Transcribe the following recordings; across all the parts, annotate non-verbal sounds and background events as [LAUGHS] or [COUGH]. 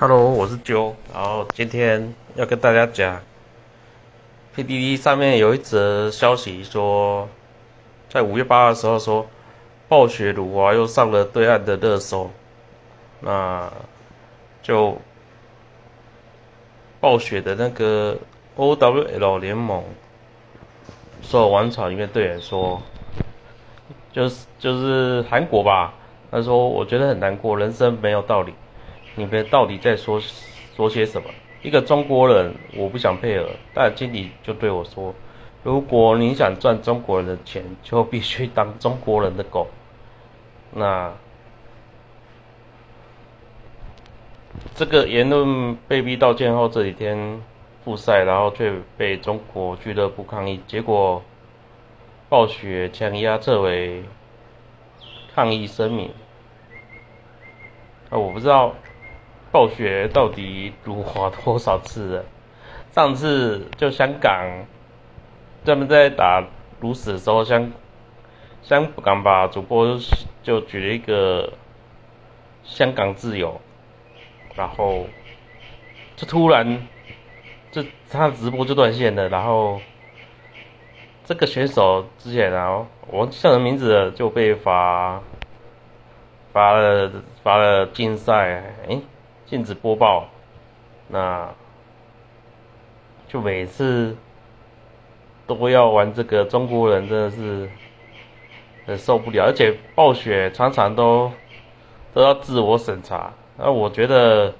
Hello，我是啾，然后今天要跟大家讲，PDD 上面有一则消息说，在五月八的时候说，暴雪辱华又上了对岸的热搜，那就暴雪的那个 OWL 联盟所有玩草里面队员说，就是就是韩国吧，他说我觉得很难过，人生没有道理。你们到底在说说些什么？一个中国人，我不想配合，但经理就对我说：“如果你想赚中国人的钱，就必须当中国人的狗。”那这个言论被逼道歉后，这几天复赛，然后却被中国俱乐部抗议，结果暴雪强压撤回抗议声明。啊，我不知道。暴雪到底辱华多少次了？上次就香港，他们在打如死的时候，香香港吧主播就举了一个香港自由，然后就突然就他直播就断线了，然后这个选手之前啊，我叫什么名字就被罚罚了罚了禁赛，哎。禁止播报，那就每次都要玩这个，中国人真的是很受不了，而且暴雪常常都都要自我审查。那我觉得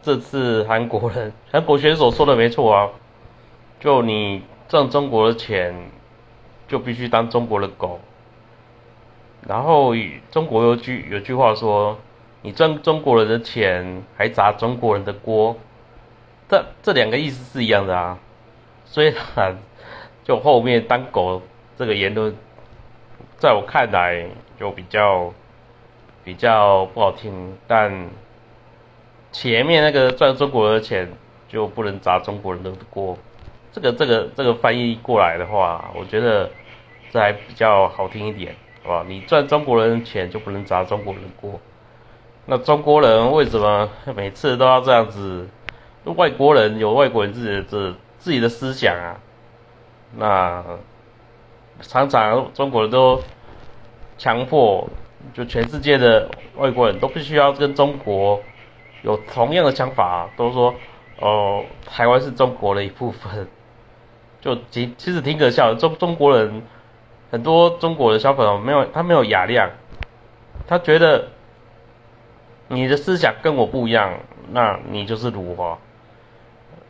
这次韩国人韩国选手说的没错啊，就你挣中国的钱，就必须当中国的狗。然后中国有句有句话说。你赚中国人的钱，还砸中国人的锅，这这两个意思是一样的啊。虽然就后面当狗这个言论，在我看来就比较比较不好听，但前面那个赚中国人的钱就不能砸中国人的锅，这个这个这个翻译过来的话，我觉得这还比较好听一点，好吧？你赚中国人的钱就不能砸中国人的锅。那中国人为什么每次都要这样子？外国人有外国人自己的自自己的思想啊。那常常中国人都强迫，就全世界的外国人都必须要跟中国有同样的想法，都说哦，台湾是中国的一部分。就其其实挺可笑的，中中国人很多中国的小朋友没有他没有雅量，他觉得。你的思想跟我不一样，那你就是辱华。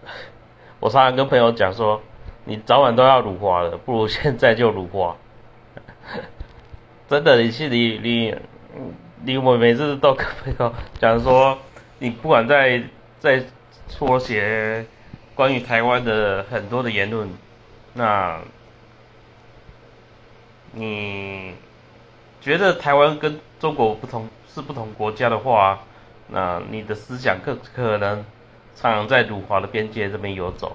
[LAUGHS] 我常常跟朋友讲说，你早晚都要辱华的，不如现在就辱华。[LAUGHS] 真的，你是你你你我每次都跟朋友讲说，你不管在在说些关于台湾的很多的言论，那你觉得台湾跟中国不同？是不同国家的话，那你的思想可可能常常在辱华的边界这边游走。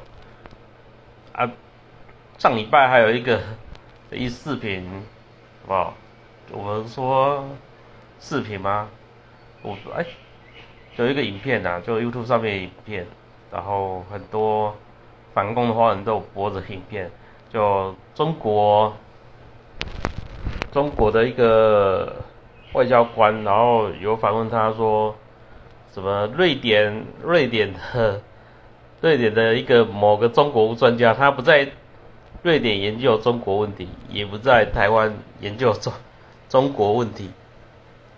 啊，上礼拜还有一个一视频，好不好？我们说视频吗？我哎，有一个影片呐，就 YouTube 上面影片，然后很多反共的话人都有播着影片，就中国中国的一个。外交官，然后有反问他说：“什么？瑞典，瑞典的，[LAUGHS] 瑞典的一个某个中国专家，他不在瑞典研究中国问题，也不在台湾研究中中国问题，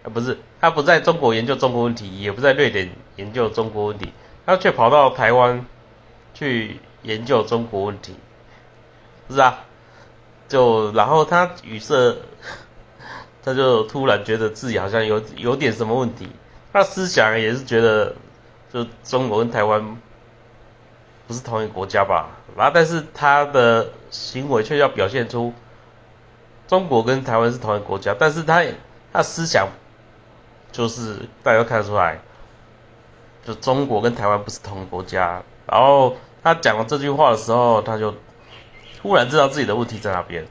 啊，不是，他不在中国研究中国问题，也不在瑞典研究中国问题，他却跑到台湾去研究中国问题，是啊，就然后他语塞。”他就突然觉得自己好像有有点什么问题，他思想也是觉得，就中国跟台湾不是同一个国家吧？然后，但是他的行为却要表现出中国跟台湾是同一个国家，但是他他思想就是大家都看得出来，就中国跟台湾不是同一国家。然后他讲了这句话的时候，他就突然知道自己的问题在哪边，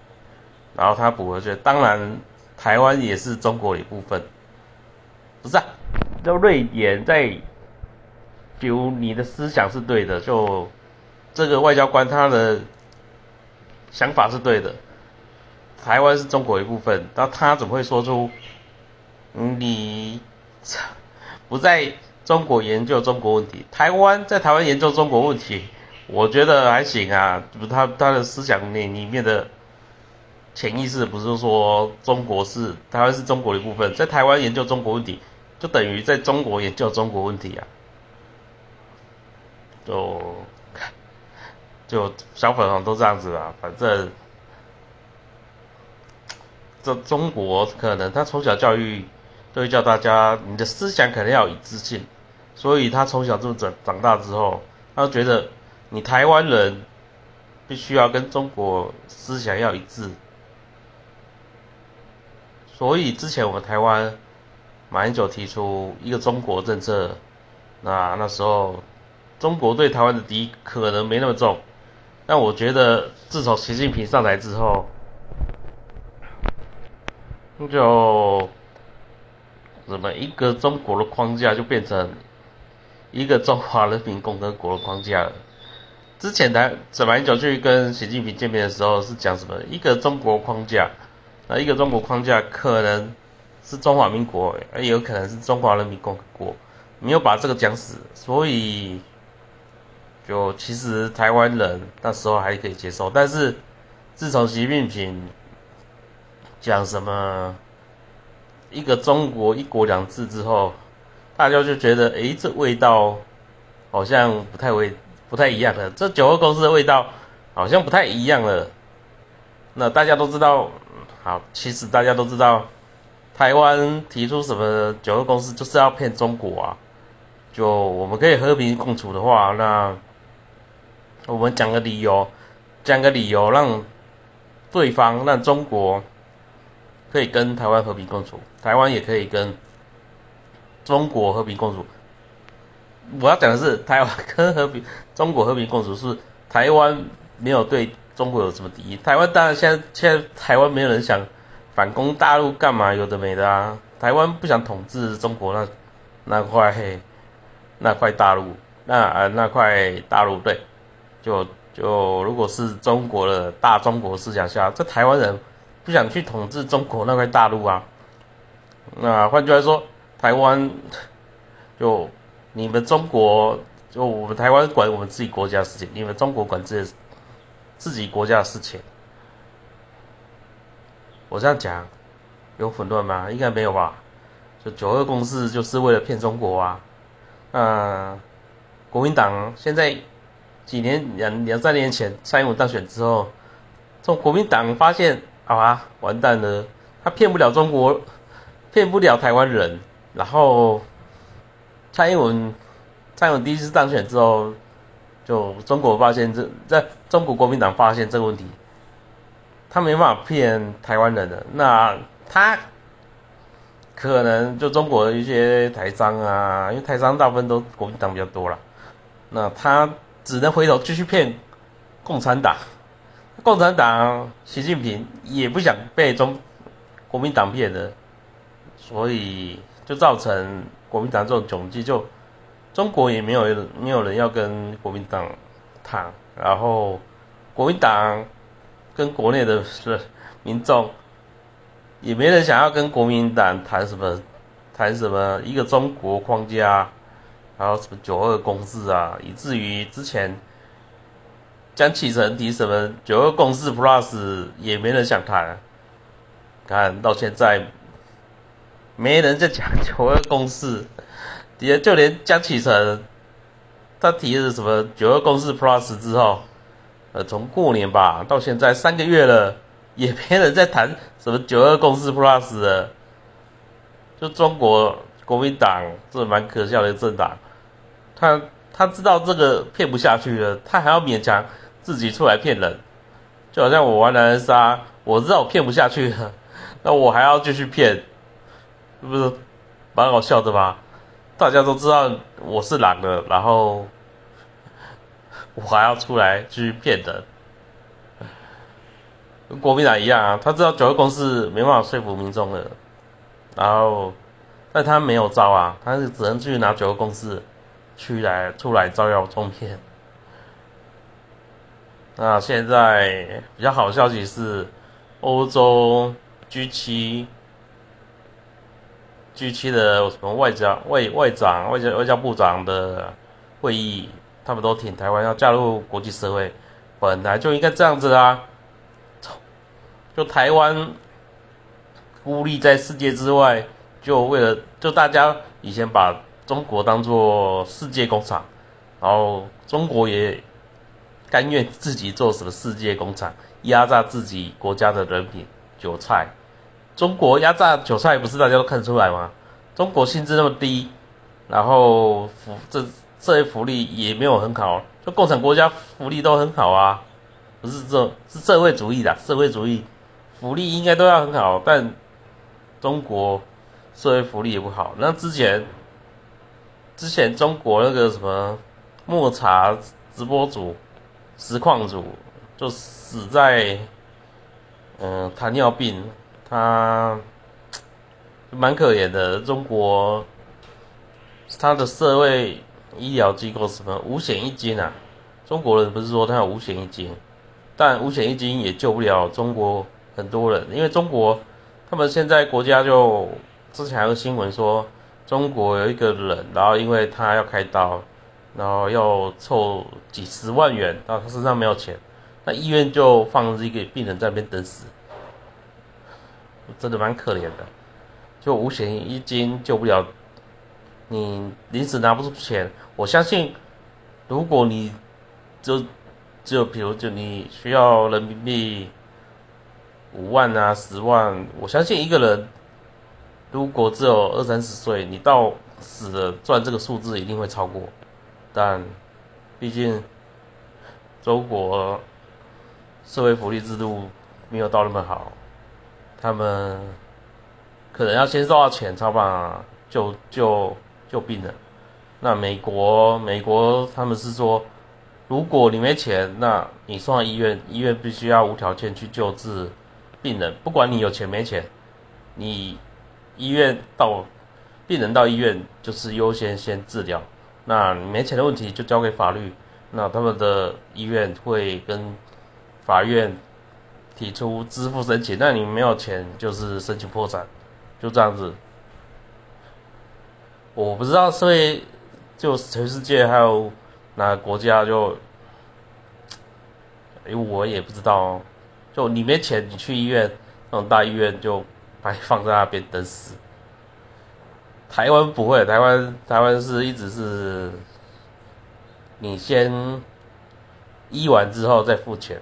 然后他补了句：“当然。”台湾也是中国一部分，不是啊？叫瑞典在比如你的思想是对的，就这个外交官他的想法是对的，台湾是中国一部分，那他怎么会说出你不在中国研究中国问题，台湾在台湾研究中国问题？我觉得还行啊，不，他他的思想里里面的潜意识不是说中国是台湾是中国的一部分，在台湾研究中国问题，就等于在中国研究中国问题啊，就就小粉红都这样子啦，反正这中国可能他从小教育都会教大家，你的思想可能要一致性，所以他从小就长长大之后，他就觉得。你台湾人必须要跟中国思想要一致，所以之前我们台湾马英九提出一个中国政策，那那时候中国对台湾的敌可能没那么重，但我觉得自从习近平上台之后，就怎么一个中国的框架就变成一个中华人民共和国的框架了。之前的沈马英九去跟习近平见面的时候是讲什么？一个中国框架，那一个中国框架可能是中华民国，也有可能是中华人民共和国，没有把这个讲死，所以就其实台湾人那时候还可以接受，但是自从习近平讲什么一个中国一国两制之后，大家就觉得诶，这味道好像不太味。不太一样了，这九二共识的味道好像不太一样了。那大家都知道，好，其实大家都知道，台湾提出什么九二共识就是要骗中国啊。就我们可以和平共处的话，那我们讲个理由，讲个理由，让对方让中国可以跟台湾和平共处，台湾也可以跟中国和平共处。我要讲的是，台湾跟和平中国和平共处是台湾没有对中国有什么敌意。台湾当然现在现在台湾没有人想反攻大陆干嘛？有的没的啊！台湾不想统治中国那那块那块大陆，那呃那块大陆对，就就如果是中国的大中国思想下，这台湾人不想去统治中国那块大陆啊。那换句话说，台湾就。你们中国就我们台湾管我们自己国家的事情，你们中国管自己自己国家的事情。我这样讲有混乱吗？应该没有吧？就九二共识就是为了骗中国啊！嗯，国民党现在几年两两三年前蔡英文当选之后，从国民党发现啊完蛋了，他骗不了中国，骗不了台湾人，然后。蔡英文，蔡英文第一次当选之后，就中国发现这在中国国民党发现这个问题，他没办法骗台湾人的，那他可能就中国的一些台商啊，因为台商大部分都国民党比较多了，那他只能回头继续骗共产党，共产党习近平也不想被中国民党骗的，所以就造成。国民党这种窘境，就中国也没有没有人要跟国民党谈，然后国民党跟国内的民众也没人想要跟国民党谈什么谈什么一个中国框架，然后什么九二共识啊，以至于之前江启臣提什么九二共识 Plus 也没人想谈，看到现在。没人在讲九二共识，底下就连江启臣，他提的什么九二共识 Plus 之后，呃，从过年吧到现在三个月了，也没人在谈什么九二共识 Plus 了。就中国国民党这蛮可笑的政党，他他知道这个骗不下去了，他还要勉强自己出来骗人，就好像我玩狼人杀，我知道我骗不下去了，那我还要继续骗。是不是蛮好笑的吗？大家都知道我是狼的，然后我还要出来继续骗人，跟国民党一样啊。他知道九二共识没办法说服民众的，然后但他没有招啊，他是只能去拿九二共识去来出来招摇撞骗。那现在比较好消息是，欧洲 G 七 G 七的什么外交外外长外交外交部长的会议，他们都挺台湾要加入国际社会，本来就应该这样子啊，就台湾孤立在世界之外，就为了就大家以前把中国当做世界工厂，然后中国也。甘愿自己做什么世界工厂，压榨自己国家的人民韭菜。中国压榨韭菜不是大家都看出来吗？中国薪资那么低，然后福这这些福利也没有很好，就共产国家福利都很好啊，不是这是社会主义的社会主义福利应该都要很好，但中国社会福利也不好。那之前之前中国那个什么抹茶直播主。实况主就死在，嗯，糖尿病，他蛮可怜的。中国他的社会医疗机构什么五险一金啊？中国人不是说他有五险一金，但五险一金也救不了中国很多人，因为中国他们现在国家就之前还有新闻说，中国有一个人，然后因为他要开刀。然后要凑几十万元，然后他身上没有钱，那医院就放一个病人在那边等死，真的蛮可怜的。就五险一金救不了，你临时拿不出钱。我相信，如果你就就比如就你需要人民币五万啊十万，我相信一个人如果只有二三十岁，你到死了赚这个数字一定会超过。但，毕竟，中国社会福利制度没有到那么好，他们可能要先收到钱才把救救救病人。那美国美国他们是说，如果你没钱，那你送到医院，医院必须要无条件去救治病人，不管你有钱没钱，你医院到病人到医院就是优先先治疗。那没钱的问题就交给法律，那他们的医院会跟法院提出支付申请。那你没有钱就是申请破产，就这样子。我不知道，所以就全世界还有哪个国家就，哎，我也不知道哦。就你没钱，你去医院那种大医院就把你放在那边等死。台湾不会，台湾台湾是一直是，你先医完之后再付钱。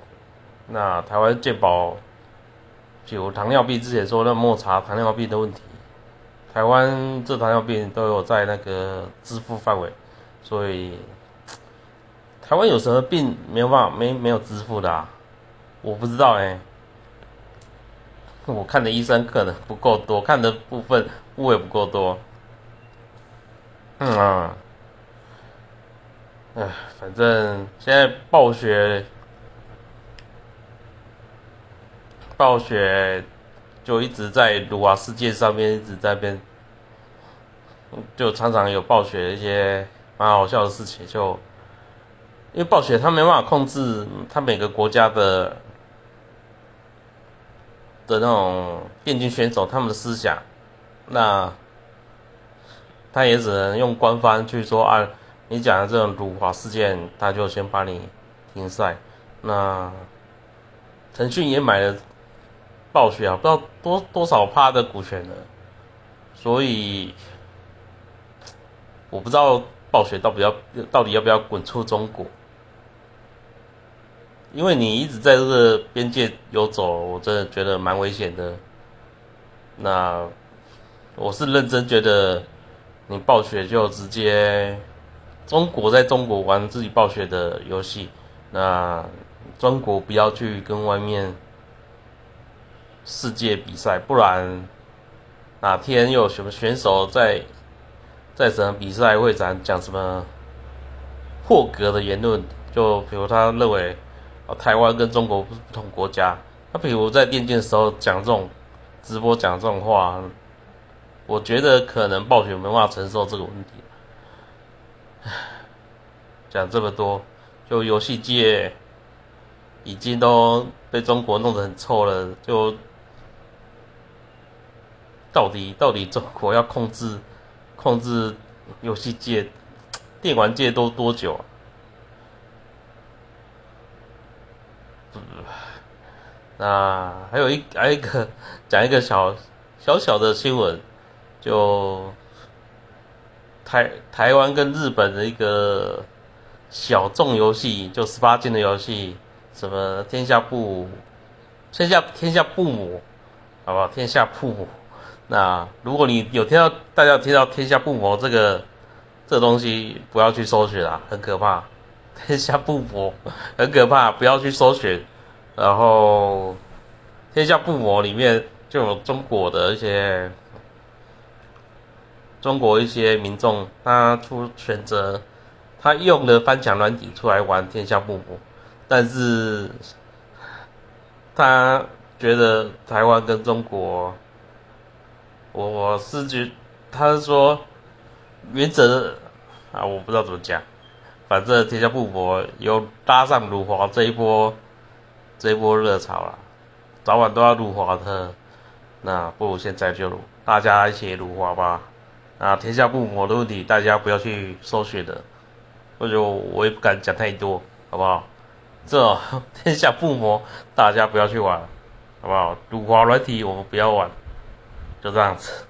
那台湾健保，比如糖尿病之前说那抹茶糖尿病的问题，台湾这糖尿病都有在那个支付范围，所以台湾有什么病没有办法没没有支付的啊？我不知道哎，我看的医生可能不够多，[LAUGHS] 看的部分部位不够多。嗯啊，哎，反正现在暴雪，暴雪就一直在卢瓦世界上面一直在变，就常常有暴雪一些蛮好笑的事情，就因为暴雪他没办法控制他每个国家的的那种电竞选手他们的思想，那。他也只能用官方去说啊，你讲的这种辱华事件，他就先把你停赛。那腾讯也买了暴雪啊，不知道多多少趴的股权了，所以我不知道暴雪到底要到底要不要滚出中国，因为你一直在这个边界游走，我真的觉得蛮危险的。那我是认真觉得。你暴雪就直接，中国在中国玩自己暴雪的游戏，那中国不要去跟外面世界比赛，不然哪天有什么选手在在什么比赛会展讲什么破格的言论，就比如他认为台湾跟中国不是不同国家，他比如在电竞的时候讲这种直播讲这种话。我觉得可能暴雪没办法承受这个问题，讲这么多，就游戏界已经都被中国弄得很臭了，就到底到底中国要控制控制游戏界、电玩界都多久啊？那还有一还有一个讲一个小小小的新闻，就台台湾跟日本的一个小众游戏，就十八禁的游戏，什么天下布天下天下布母，好不好？天下布母。那如果你有听到大家听到天下布魔这个这东西，不要去搜寻啊，很可怕。[LAUGHS] 天下布魔很可怕，不要去搜寻。然后，天下布魔里面就有中国的一些中国一些民众，他出选择他用的翻墙软体出来玩天下布魔，但是他觉得台湾跟中国，我我是觉他是说原则啊，我不知道怎么讲，反正天下布魔有搭上辱华这一波。这一波热潮了，早晚都要入华的，那不如现在就，大家一起入华吧。啊，天下不魔的问题，大家不要去搜寻的，或者我也不敢讲太多，好不好？这 [LAUGHS] 天下不魔，大家不要去玩，好不好？辱华软体我们不要玩，就这样子。